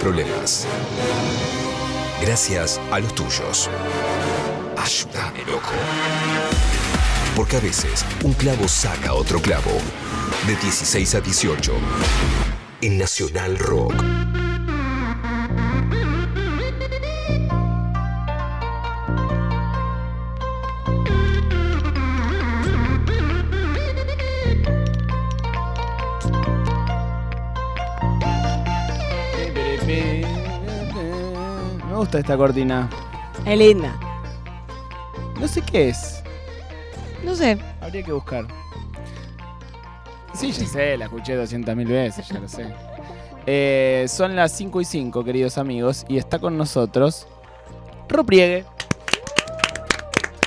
problemas. Gracias a los tuyos. Ayúdame, loco. Porque a veces un clavo saca otro clavo. De 16 a 18. En Nacional Rock. Gusta esta cortina. Es linda. No sé qué es. No sé. Habría que buscar. Sí, ya sé, la escuché 200.000 veces, ya lo sé. Eh, son las 5 y 5, queridos amigos, y está con nosotros Ro Priegue.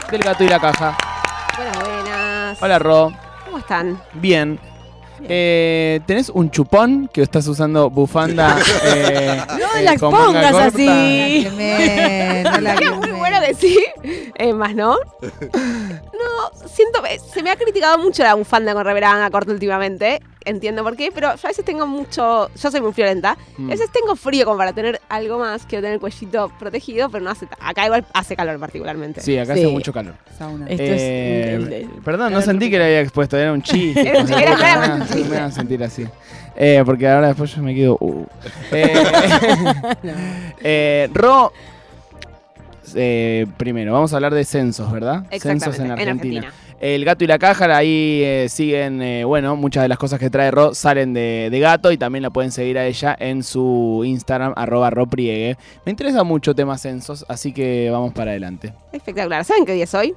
Del gato y la caja. Buenas, buenas. Hola, Ro. ¿Cómo están? Bien. Eh, ¿Tenés un chupón que estás usando bufanda? eh, No eh, la con manga expongas corta? así. Quemé, no la Es muy que sí. Eh, más no. No, siento se me ha criticado mucho la bufanda con remera manga corta últimamente. Entiendo por qué, pero yo a veces tengo mucho. Yo soy muy friolenta. Mm. A veces tengo frío como para tener algo más. Quiero tener el cuellito protegido, pero no hace. Acá igual hace calor particularmente. Sí, acá Sí. hace mucho calor. Sauna. Esto Eh, es. el- Perdón, no sentí que lo había expuesto, era un chiste. Era un chiste, era Me van a- sentir así. Eh, porque ahora después yo me quedo. uh. Eh, eh, Ro, eh, primero, vamos a hablar de censos, ¿verdad? Censos en Argentina. Argentina. El gato y la caja, ahí eh, siguen, eh, bueno, muchas de las cosas que trae Ro salen de, de gato y también la pueden seguir a ella en su Instagram, arroba ropriegue. Me interesa mucho temas censos, así que vamos para adelante. Espectacular. ¿Saben qué día es hoy?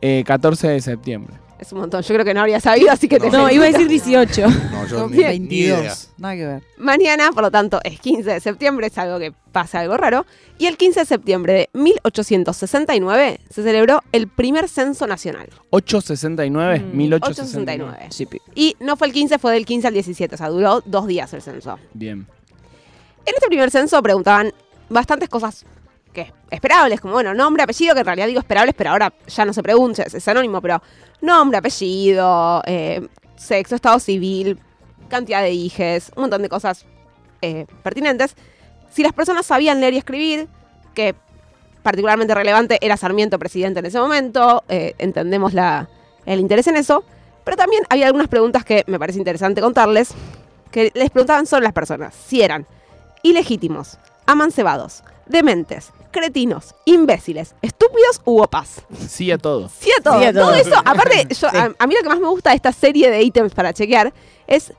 Eh, 14 de septiembre. Es un montón. Yo creo que no habría sabido, así que te No, felicito. iba a decir 18. No, yo ni, ni idea. 22. Nada que ver. Mañana, por lo tanto, es 15 de septiembre, es algo que pasa algo raro. Y el 15 de septiembre de 1869 se celebró el primer censo nacional. 869, Mm, 1869. 869. Sí, pi- Y no fue el 15, fue del 15 al 17, o sea, duró dos días el censo. Bien. En este primer censo preguntaban bastantes cosas que esperables, como bueno, nombre, apellido, que en realidad digo esperables, pero ahora ya no se pregunta, es, anónimo, pero nombre, apellido, eh, sexo, estado civil, cantidad de hijes, un montón de cosas eh, pertinentes. Si las personas sabían leer y escribir, que particularmente relevante era Sarmiento presidente en ese momento, eh, entendemos la, el interés en eso, pero también había algunas preguntas que me parece interesante contarles, que les preguntaban solo las personas, si eran ilegítimos, amancebados, dementes, cretinos, imbéciles, estúpidos u opas. Sí a todo. Sí a todo. Sí a todo. todo eso, aparte, yo, a, a mí lo que más me gusta de esta serie de ítems para chequear es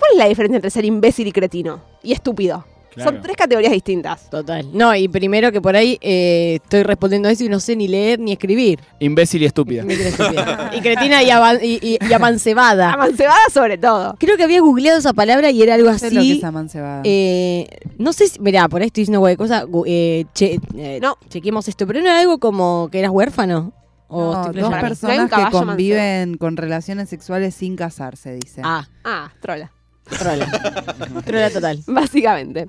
¿cuál es la diferencia entre ser imbécil y cretino? Y estúpido. Claro. Son tres categorías distintas. Total. No, y primero que por ahí eh, estoy respondiendo a eso y no sé ni leer ni escribir. Imbécil y estúpida. Y cretina y, avan- y, y- y amancebada. Amancebada sobre todo. Creo que había googleado esa palabra y era algo No sé lo que así. es amancebada. Eh, no sé si, mirá, por ahí estoy diciendo cualquier cosa. Eh, che- eh, No. chequemos esto, pero no era algo como que eras huérfano. O No, dos. No personas que conviven con relaciones sexuales sin casarse, dice. Ah, Ah, trola. Trola. trola total. Básicamente.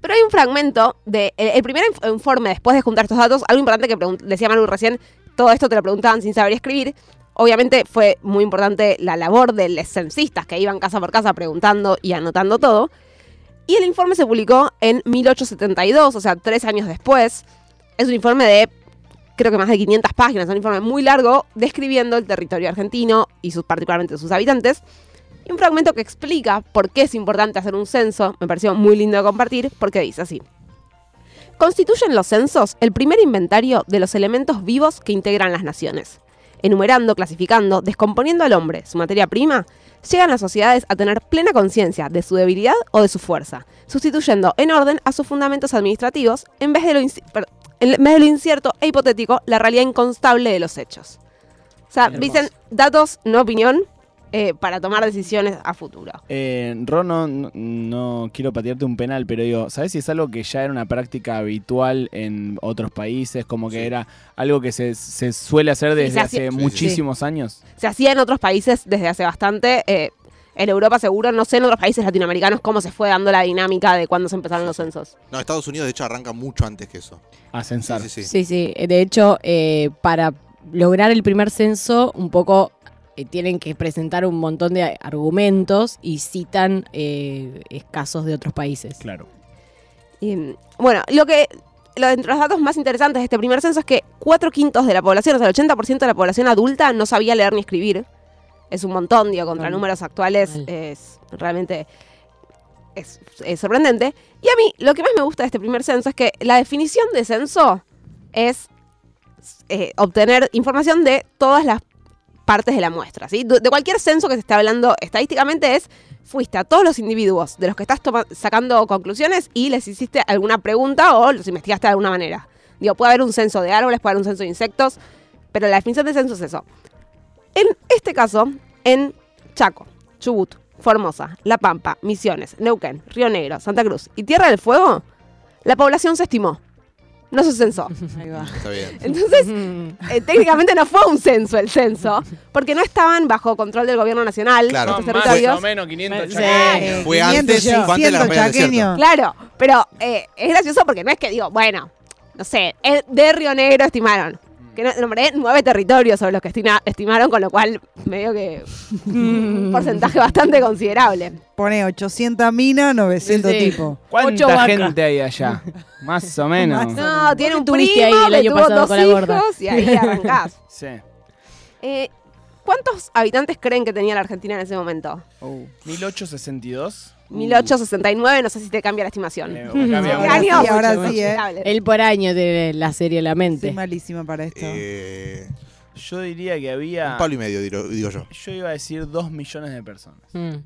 Pero hay un fragmento de. El, el primer inf- informe, después de juntar estos datos, algo importante que decía Manu recién, todo esto te lo preguntaban sin saber escribir. Obviamente fue muy importante la labor de los censistas que iban casa por casa preguntando y anotando todo. Y el informe se publicó en 1872, o sea, tres años después. Es un informe de, creo que más de 500 páginas, un informe muy largo describiendo el territorio argentino y sus, particularmente sus habitantes. Y un fragmento que explica por qué es importante hacer un censo, me pareció muy lindo de compartir, porque dice así. Constituyen los censos el primer inventario de los elementos vivos que integran las naciones. Enumerando, clasificando, descomponiendo al hombre, su materia prima, llegan las sociedades a tener plena conciencia de su debilidad o de su fuerza, sustituyendo en orden a sus fundamentos administrativos en vez de lo, en vez de lo incierto e hipotético la realidad inconstable de los hechos. O sea, Hermoso. dicen datos, no opinión, eh, para tomar decisiones a futuro. Eh, Ro, no, quiero patearte un penal, pero digo, ¿sabes si es algo que ya era una práctica habitual en otros países? Como que Sí. era algo que se, se suele hacer desde hace sí. muchísimos años. Se hacía en otros países desde hace bastante. eh, en Europa seguro, no sé en otros países latinoamericanos cómo se fue dando la dinámica de cuando se empezaron los censos. No, Estados Unidos de hecho arranca mucho antes que eso. A censar. Sí, sí, sí. Sí, sí. De hecho, eh, para lograr el primer censo, un poco eh, tienen que presentar un montón de argumentos y citan eh, casos de otros países. Claro. Y, bueno, lo que. Lo, entre los datos más interesantes de este primer censo es que cuatro quintos de la población, o sea, el 80% de la población adulta no sabía leer ni escribir. Es un montón, digo, contra números actuales es realmente es, es sorprendente. Y a mí, lo que más me gusta de este primer censo es que la definición de censo es eh, obtener información de todas las partes de la muestra. ¿sí? De cualquier censo que se esté hablando estadísticamente es, fuiste a todos los individuos de los que estás sacando conclusiones y les hiciste alguna pregunta o los investigaste de alguna manera. Digo, puede haber un censo de árboles, puede haber un censo de insectos, pero la definición de censo es eso. En este caso, en Chaco, Chubut, Formosa, La Pampa, Misiones, Neuquén, Río Negro, Santa Cruz y Tierra del Fuego, la población se estimó. No se censó. Ahí va. Está bien. Entonces, eh, técnicamente no fue un censo el censo, porque no estaban bajo control del gobierno nacional Claro. estos más territorios. o menos 500 Sí. chaqueños. Fue 500 antes, yo. fue antes de la 100 campaña del desierto. chaqueño. Claro, pero eh, es gracioso porque no es que digo, bueno, no sé, de Río Negro estimaron. Que no- nombré nueve territorios sobre los que estima- estimaron, con lo cual medio que un porcentaje bastante considerable. Pone 800 minas, 900 Sí. tipos. ¿Cuánta Ocho gente hay allá? Más o menos. Más No, tiene un primo ahí el que año tuvo pasado dos con la gorda? hijos y ahí arrancás. Sí. Eh, ¿Cuántos habitantes creen que tenía la Argentina en ese momento? Oh. 1862. 1869, no sé si te cambia la estimación. Eh, cambia ahora. Sí, ahora sí, ¿eh? El por año de la serie La Mente. Soy malísima para esto. Eh, yo diría que había. Un palo y medio, digo, yo. Yo iba a decir dos millones de personas. Mm.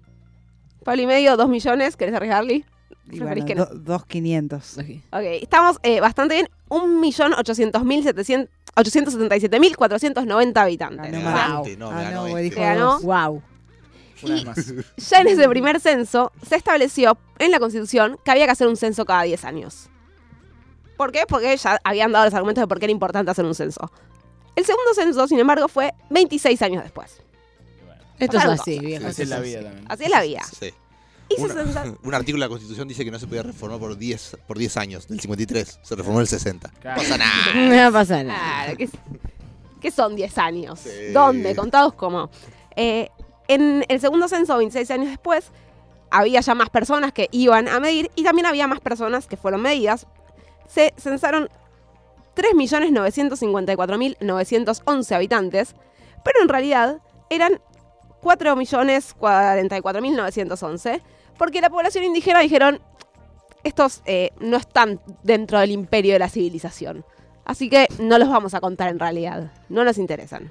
Pablo y medio, dos millones, ¿querés arriesgarle? Bueno, dos quinientos. Okay. ok, estamos eh, bastante bien. Un millón ochocientos mil setecientos 877.490 habitantes. Ganó, ah, Wow. Este. Y ya en ese primer censo se estableció en la Constitución que había que hacer un censo cada 10 años. ¿Por qué? Porque ya habían dado los argumentos de por qué era importante hacer un censo. El segundo censo, sin embargo, fue 26 años después. Esto es así, bien. Así es la vida también. Así es la vida. Sí. Una- un artículo de la Constitución dice que no se podía reformar por 10, por 10 años, del 53. Se reformó en el 60. Claro. No pasa nada. No pasa nada. Claro, ¿qué, qué son 10 años? Sí. ¿Dónde? ¿Contados cómo? Eh, en el segundo censo, 26 años después, había ya más personas que iban a medir y también había más personas que fueron medidas. Se censaron 3.954.911 habitantes, pero en realidad eran 4.044.911, porque la población indígena dijeron, estos eh, no están dentro del imperio de la civilización. Así que no los vamos a contar en realidad. No nos interesan.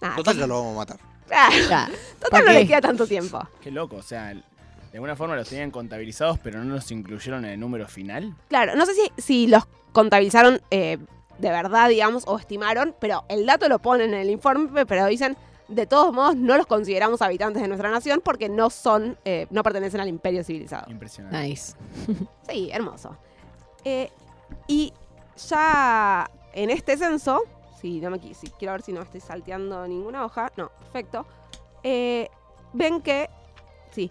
Ah, Total, ya lo vamos a matar. ah, Ya. total ¿pa' no qué? les queda tanto tiempo. Qué loco, o sea, el- de alguna forma los tenían contabilizados, pero no los incluyeron en el número final. Claro, no sé si, si los contabilizaron eh, de verdad, digamos, o estimaron, pero el dato lo ponen en el informe, pero dicen, de todos modos, no los consideramos habitantes de nuestra nación porque no son, eh, no pertenecen al imperio civilizado. Impresionante. Nice. Sí, hermoso. Eh, y ya en este censo, si no me si quiero ver si no estoy salteando ninguna hoja, no, perfecto. eh, ven que sí,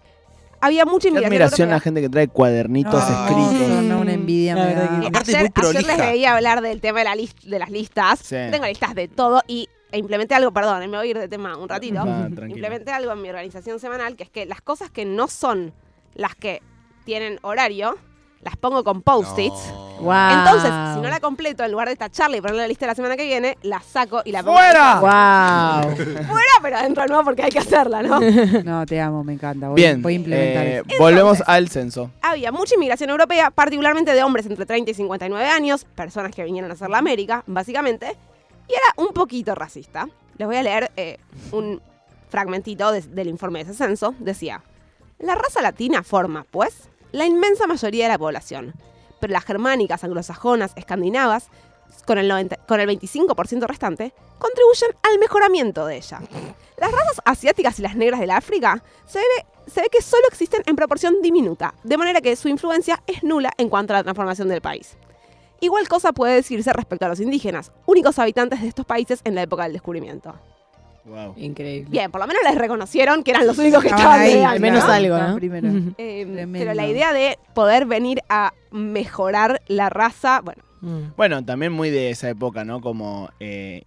había mucha Qué inmigración. admiración a la gente que trae cuadernitos escritos. no, no, una envidia La me verdad da. que- Aparte, ayer, ayer les veía hablar del tema de, la de las listas. Sí. Tengo listas de todo y e implementé algo, perdón, eh, me voy a ir de tema un ratito. Ah, implementé algo en mi organización semanal, que es que las cosas que no son las que tienen horario, las pongo con post-its. No. Wow. Entonces, si no la completo, en lugar de tacharla y ponerla en la lista de la semana que viene, la saco y la pongo. ¡Fuera! Wow. Fuera, pero adentro no, porque hay que hacerla, ¿no? No, te amo, me encanta. Voy, Bien, voy a implementar eh, eso. volvemos al censo. Había mucha inmigración europea, particularmente de hombres entre 30 y 59 años, personas que vinieron a hacer la América, básicamente, y era un poquito racista. Les voy a leer eh, un fragmentito de- del informe de ese censo. Decía, la raza latina forma, pues, la inmensa mayoría de la población, pero las germánicas, anglosajonas, escandinavas, con el, 90 con el 25% restante, contribuyen al mejoramiento de ella. Las razas asiáticas y las negras del África se ve, se ve que solo existen en proporción diminuta, de manera que su influencia es nula en cuanto a la transformación del país. Igual cosa puede decirse respecto a los indígenas, únicos habitantes de estos países en la época del descubrimiento. Wow. Increíble. Bien, por lo menos les reconocieron que eran los únicos que Estaban ahí, al menos ¿no? algo, ¿no? primero. Eh, pero la idea de poder venir a mejorar la raza, bueno, Mm. Bueno, también muy de esa época, ¿no? Como eh,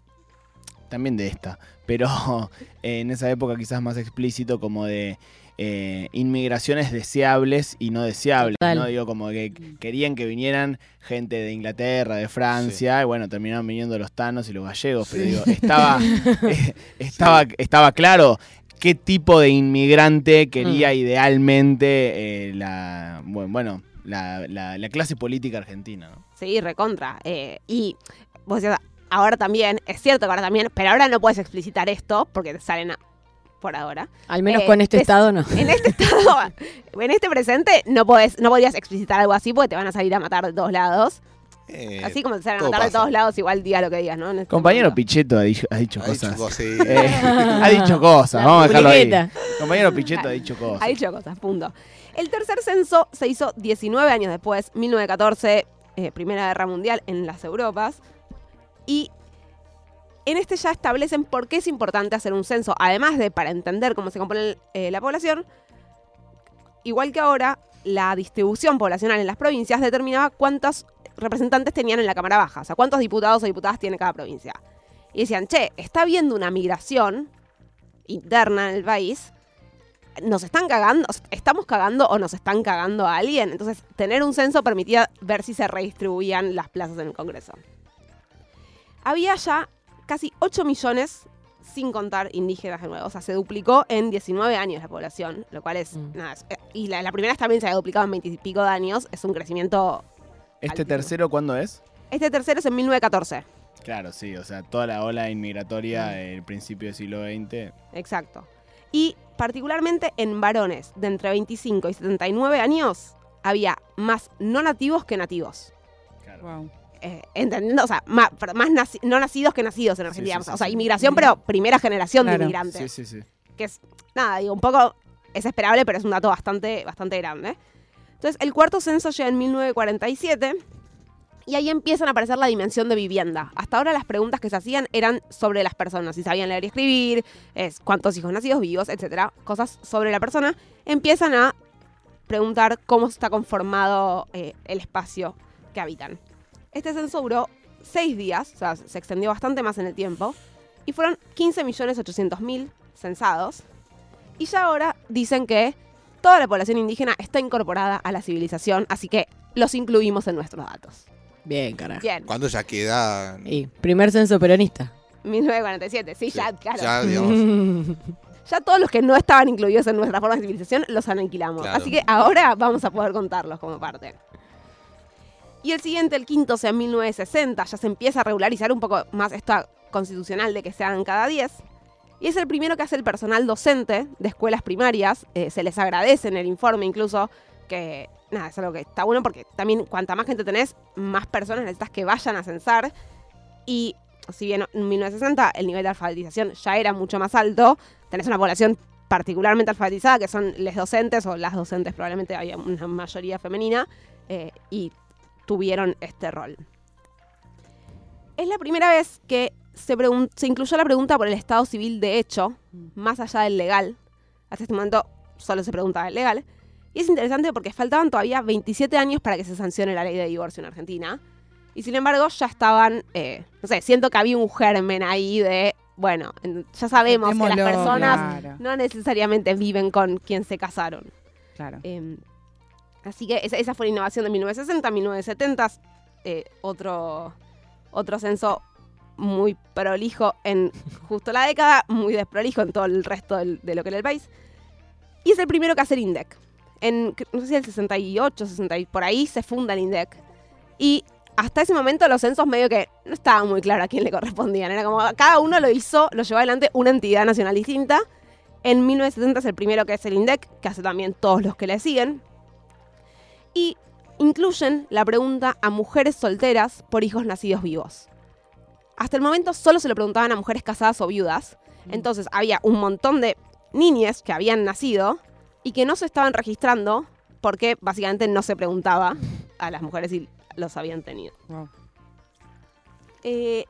también de esta, pero eh, en esa época quizás más explícito como de eh, inmigraciones deseables y no deseables, Total. ¿no? Digo, como que querían que vinieran gente de Inglaterra, de Francia, y bueno, terminaron viniendo los tanos y los gallegos, pero digo, estaba, eh, estaba, estaba claro qué tipo de inmigrante quería idealmente eh, la, bueno, bueno, la, la- la clase política argentina, ¿no? Sí, recontra. Eh, y vos decías, ahora también, es cierto que ahora también, pero ahora no puedes explicitar esto porque te salen a- por ahora. Al menos Eh, con este estado no. En este estado, en este presente, no podés, no podrías explicitar algo así porque te van a salir a matar de todos lados. Eh, Así como te salen a matar de todos lados, igual diga lo que digas, ¿no? Este Compañero momento. Pichetto ha dicho, ha dicho ha cosas. sí. Eh, ha dicho cosas, vamos a dejarlo ahí. Compañero Pichetto ha dicho cosas. Ha dicho cosas, punto. El tercer censo se hizo 19 años después, 1914, eh, Primera Guerra Mundial en las Europas. Y en este ya establecen por qué es importante hacer un censo, además de para entender cómo se compone eh, la población. Igual que ahora, la distribución poblacional en las provincias determinaba cuántos representantes tenían en la Cámara Baja, o sea, cuántos diputados o diputadas tiene cada provincia. Y decían, che, está habiendo una migración interna en el país, nos están cagando, estamos cagando o nos están cagando a alguien. Entonces, tener un censo permitía ver si se redistribuían las plazas en el Congreso. Había ya casi 8 millones, sin contar indígenas de nuevo. O sea, se duplicó en 19 años la población, lo cual es. Mm. nada, es- eh, y la, la primera también se había duplicado en 20 y pico de años. Es un crecimiento. ¿Este altísimo. tercero cuándo es? Este tercero es en 1914. Claro, sí, o sea, toda la ola inmigratoria del principio del siglo XX. Exacto. Y particularmente en varones de entre 25 y 79 años, había más no nativos que nativos. Claro. Wow. Eh, entendiendo, o sea, más, más naci- no nacidos que nacidos en Argentina. sí, sí, o sea, inmigración, pero primera generación Claro. de inmigrantes. Sí, sí, sí. Que es, nada, digo, un poco es esperable, pero es un dato bastante, bastante grande. Entonces, el cuarto censo llega en 1947 y ahí empiezan a aparecer la dimensión de vivienda. Hasta ahora las preguntas que se hacían eran sobre las personas, si sabían leer y escribir, es, cuántos hijos nacidos, vivos, etcétera, cosas sobre la persona. Empiezan a preguntar cómo está conformado eh, el espacio que habitan. Este censo duró seis días, o sea, se extendió bastante más en el tiempo, y fueron 15.800.000 censados. Y ya ahora dicen que toda la población indígena está incorporada a la civilización, así que los incluimos en nuestros datos. Bien, carajo. Bien, Cuando ya queda. Y primer censo peronista. 1947, sí, ya, claro. Ya, Ya. todos los que no estaban incluidos en nuestra forma de civilización los aniquilamos. Claro. Así que ahora vamos a poder contarlos como parte. Y el siguiente, el quinto, sea, en 1960, ya se empieza a regularizar un poco más esto constitucional de que se hagan cada 10. Y es el primero que hace el personal docente de escuelas primarias. Eh, se les agradece en el informe incluso que, nada, es algo que está bueno porque también cuanta más gente tenés, más personas necesitas que vayan a censar. Y si bien en 1960 el nivel de alfabetización ya era mucho más alto, tenés una población particularmente alfabetizada, que son les docentes o las docentes, probablemente había una mayoría femenina, eh, y tuvieron este rol. Es la primera vez que se, incluyó la pregunta por el estado civil de hecho, más allá del legal. Hasta este momento solo se preguntaba el legal. Y es interesante porque faltaban todavía 27 años para que se sancione la ley de divorcio en Argentina. Y sin embargo ya estaban, eh, no sé, siento que había un germen ahí de, bueno, en- ya sabemos que las personas Claro, no necesariamente viven con quien se casaron. claro. Eh, así que esa, esa fue la innovación de 1960, 1970, eh, otro, otro censo muy prolijo en justo la década, muy desprolijo en todo el resto del- de lo que era el país. Y es el primero que hace el INDEC. En, no sé si el 68, 60, y por ahí se funda el INDEC. Y hasta ese momento los censos medio que no estaba muy claro a quién le correspondían. Era como cada uno lo hizo, lo llevó adelante una entidad nacional distinta. En 1970 es el primero que es el INDEC, que hace también todos los que le siguen. Y incluyen la pregunta a mujeres solteras por hijos nacidos vivos. Hasta el momento solo se lo preguntaban a mujeres casadas o viudas. Entonces había un montón de niñas que habían nacido y que no se estaban registrando porque básicamente no se preguntaba a las mujeres si los habían tenido. Wow. Eh,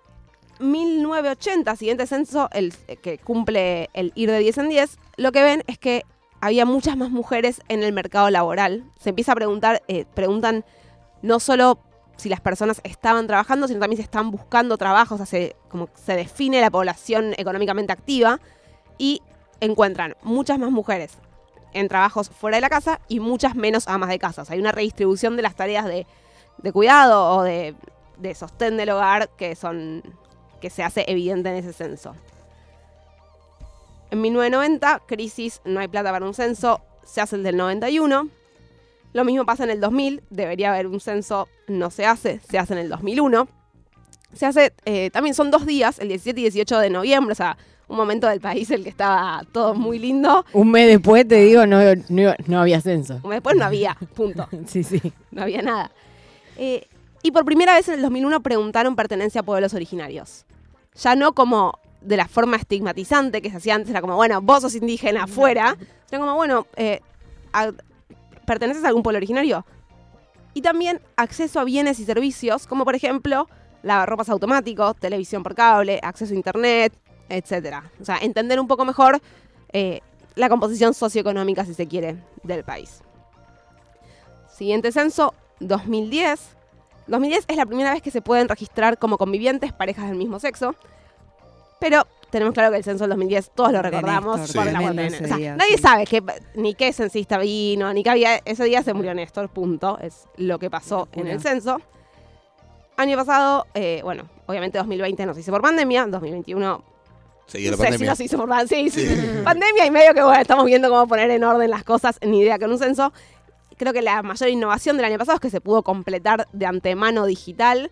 1980, siguiente censo, el eh, que cumple el ir de 10 en 10, lo que ven es que había muchas más mujeres en el mercado laboral. Se empieza a preguntar, eh, preguntan no solo si las personas estaban trabajando, sino también si están buscando trabajo, o sea, se, como se define la población económicamente activa y encuentran muchas más mujeres en trabajos fuera de la casa y muchas menos amas de casa. Hay una redistribución de las tareas de, de cuidado o de, de sostén del hogar que son que se hace evidente en ese censo. En 1990, crisis, no hay plata para un censo, se hace el del 91. Lo mismo pasa en el 2000, debería haber un censo, no se hace, se hace en el 2001. Se hace, eh, también son dos días, el 17 y 18 de noviembre, o sea, un momento del país en el que estaba todo muy lindo. Un mes después te digo, no, no, no había censo. Después no había, punto. Sí, sí. no había nada. Eh, y por primera vez en el 2001 preguntaron pertenencia a pueblos originarios. Ya no como de la forma estigmatizante que se hacía antes, era como, bueno, vos sos indígena afuera, sino como, bueno, eh, a- ¿perteneces a algún pueblo originario? Y también acceso a bienes y servicios, como por ejemplo lavarropas automáticos, televisión por cable, acceso a internet, etc. O sea, entender un poco mejor eh, la composición socioeconómica, si se quiere, del país. Siguiente censo, 2010. 2010 es la primera vez que se pueden registrar como convivientes parejas del mismo sexo. Pero tenemos claro que el censo del 2010 todos lo recordamos Néstor, por la O sea, día, nadie sí. sabe que, ni qué censista vino, ni qué había. Ese día se murió Néstor, punto. Es lo que pasó en el censo. Año pasado, eh, bueno, obviamente 2020 no se hizo por pandemia, 2021 Seguía no la sé si pandemia. nos hizo por pan- sí, sí. Pandemia y medio que bueno, estamos viendo cómo poner en orden las cosas, ni idea con un censo. Creo que la mayor innovación del año pasado es que se pudo completar de antemano digital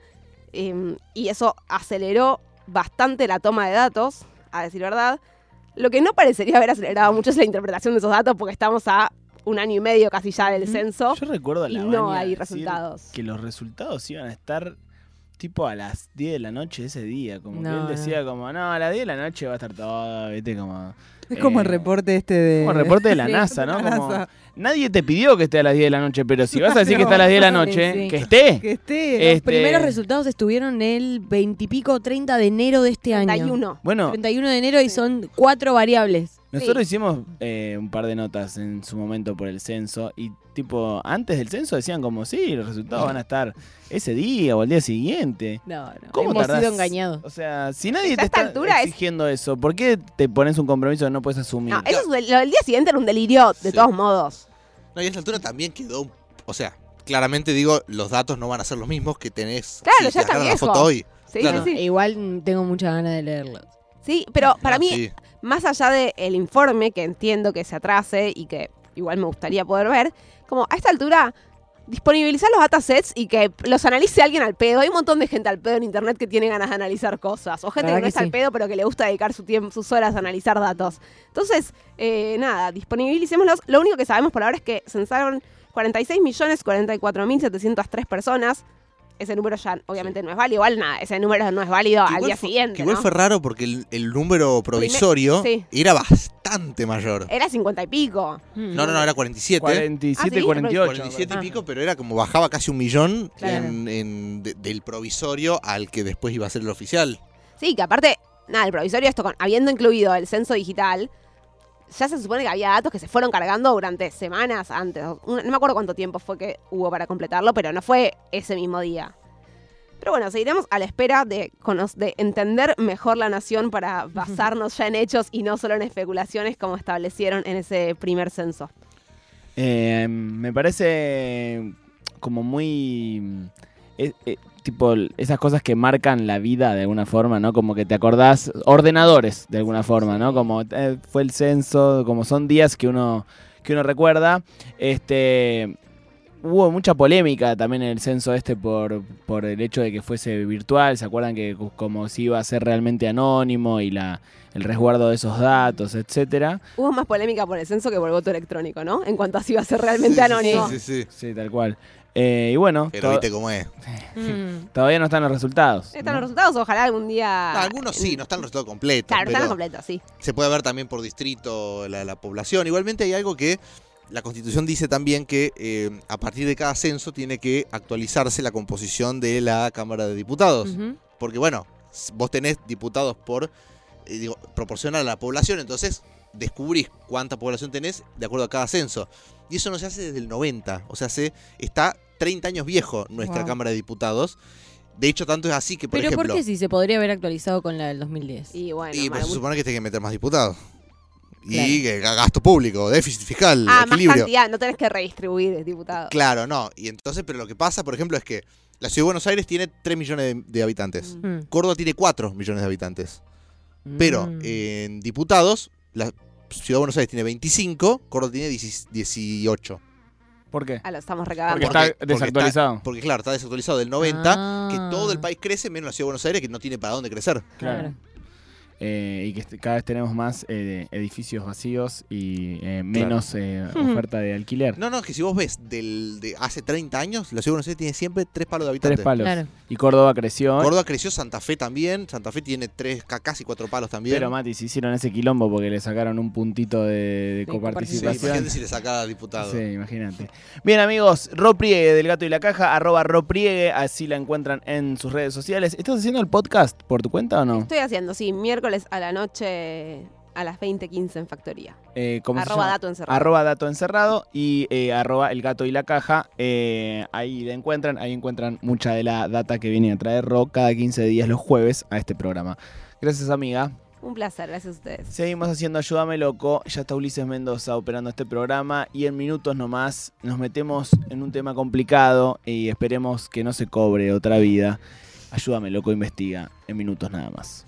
eh, y eso aceleró bastante la toma de datos, a decir verdad. Lo que no parecería haber acelerado mucho es la interpretación de esos datos porque estamos a un año y medio casi ya del censo Yo recuerdo a y la no Baña hay resultados. Que los resultados iban a estar tipo a las 10 de la noche ese día. Como que No, él no. decía como, no, a las 10 de la noche va a estar todo, viste, como... Es como el eh, reporte este de. Como el reporte de la Sí, NASA, ¿no? Como, nadie te pidió que esté a las 10 de la noche, pero si vas a decir que está a las 10 de la noche, sí. que esté. Que esté. Los Este- primeros resultados estuvieron el 20 y pico, 30 de enero de este año. 31. Bueno, 31 de enero y son cuatro variables. nosotros hicimos eh, un par de notas en su momento por el censo y tipo, antes del censo decían como, sí, los resultados van a estar ese día o el día siguiente. No, no. ¿Cómo Hemos tardás? sido engañados. O sea, si nadie te está altura es- exigiendo eso, ¿por qué te pones un compromiso que no puedes asumir? No, eso es del- lo del día siguiente era un delirio, de Sí. todos modos. No, y a esta altura también quedó. O sea, claramente digo, los datos no van a ser los mismos que tenés. Claro, si ya te está la foto hoy. Sí, Claro. sí, sí. Igual tengo muchas ganas de leerlos. Sí, pero para Ah, mí, sí. más allá del informe, que entiendo que se atrase y que igual me gustaría poder ver, como a esta altura, disponibilizar los datasets y que los analice alguien al pedo. Hay un montón de gente al pedo en internet que tiene ganas de analizar cosas. O gente que no que está al pedo, pero que le gusta dedicar su tiempo, sus horas a analizar datos. Entonces, eh, nada, disponibilicémoslos. Lo único que sabemos por ahora es que censaron 46.044.703 personas. Ese número ya obviamente no es válido. Igual nada, ese número no es válido Que al igual día fue- siguiente. que igual ¿no? fue raro porque el, el número provisorio sí. era bastante mayor. Era 50 y pico. No, no, no, era 47. 47, Ah, sí, 48. 47 y Ah. pico, pero era como bajaba casi un millón Claro. en- en- de- del provisorio al que después iba a ser el oficial. Sí, que aparte, nada, el provisorio, esto con, habiendo incluido el censo digital, ya se supone que había datos que se fueron cargando durante semanas antes. Un- No me acuerdo cuánto tiempo fue que hubo para completarlo, pero no fue ese mismo día. Pero bueno, seguiremos a la espera de, entender mejor la nación para basarnos ya en hechos y no solo en especulaciones como establecieron en ese primer censo. Eh, me parece como muy... eh, eh, tipo esas cosas que marcan la vida de alguna forma, ¿no? Como que te acordás, ordenadores de alguna forma, ¿no? Como eh, fue el censo, como son días que uno, que uno recuerda. Este, hubo mucha polémica también en el censo este por, por el hecho de que fuese virtual. ¿Se acuerdan que como si iba a ser realmente anónimo y la, el resguardo de esos datos, etcétera? Hubo más polémica por el censo que por el voto electrónico, ¿no? En cuanto a si iba a ser realmente Sí, anónimo. Sí, sí, sí. Sí, tal cual. Eh, y bueno, Pero viste cómo es. Mm. todavía no están los resultados. Están ¿no? los resultados, ojalá algún día. No, algunos sí, no están los resultados completos. Claro, están pero completos, sí. Se puede ver también por distrito la, la población. Igualmente hay algo que la Constitución dice también que eh, a partir de cada censo tiene que actualizarse la composición de la Cámara de Diputados. Porque bueno, vos tenés diputados por eh, digo, proporcional a la población, entonces descubrís cuánta población tenés de acuerdo a cada censo. Y eso no se hace desde el 90, o sea, se está 30 años viejo nuestra Wow. Cámara de Diputados. De hecho, tanto es así que, por Pero ejemplo. ¿por qué si se podría haber actualizado con la del 2010? Y bueno, y pues, mal- se supone que tiene que meter más diputados. Claro. Y que gasto público, déficit fiscal, ah, más equilibrio. cantidad, no tenés que redistribuir, diputado. Claro, no. Y entonces, pero lo que pasa, por ejemplo, es que la ciudad de Buenos Aires tiene 3 millones de, de habitantes. Mm. Mm. Córdoba tiene 4 millones de habitantes. Pero Mm. en diputados, la ciudad de Buenos Aires tiene 25, Córdoba tiene 10 18. ¿Por qué? Ah, lo estamos recabando. Porque- está desactualizado. Porque claro, está desactualizado del 90, que Ah. todo el país crece, menos la ciudad de Buenos Aires, que no tiene para dónde crecer. Claro. Eh, y que cada vez tenemos más eh, edificios vacíos y eh, menos eh, oferta de alquiler. No, no, que si vos ves del, de hace 30 años, la ciudad de Buenos Aires tiene siempre 3 palos de habitantes. Tres palos. Claro. Y Córdoba creció. Córdoba creció, Santa Fe también. Santa Fe tiene tres, ca- casi 4 palos también. Pero Mati, se hicieron ese quilombo porque le sacaron un puntito de, de De Sí, coparticipación. imagínate si le saca diputado. Sí, imagínate. Bien, amigos, Ropriegue del Gato y la Caja, arroba Ropriegue, así la encuentran en sus redes sociales. ¿Estás haciendo el podcast por tu cuenta o no? Estoy haciendo, sí, miércoles a la noche a las 20.15 en Factoría. Eh, ¿cómo se Arroba dato encerrado. Arroba dato encerrado y eh, arroba el gato y la caja. eh, ahí la encuentran, ahí encuentran mucha de la data que viene a traer Ro cada 15 días los jueves a este programa. Gracias, amiga. Un placer, gracias a ustedes. Seguimos haciendo Ayúdame Loco. Ya está Ulises Mendoza operando este programa y en minutos nomás nos metemos en un tema complicado y esperemos que no se cobre otra vida. Ayúdame Loco investiga en minutos nada más.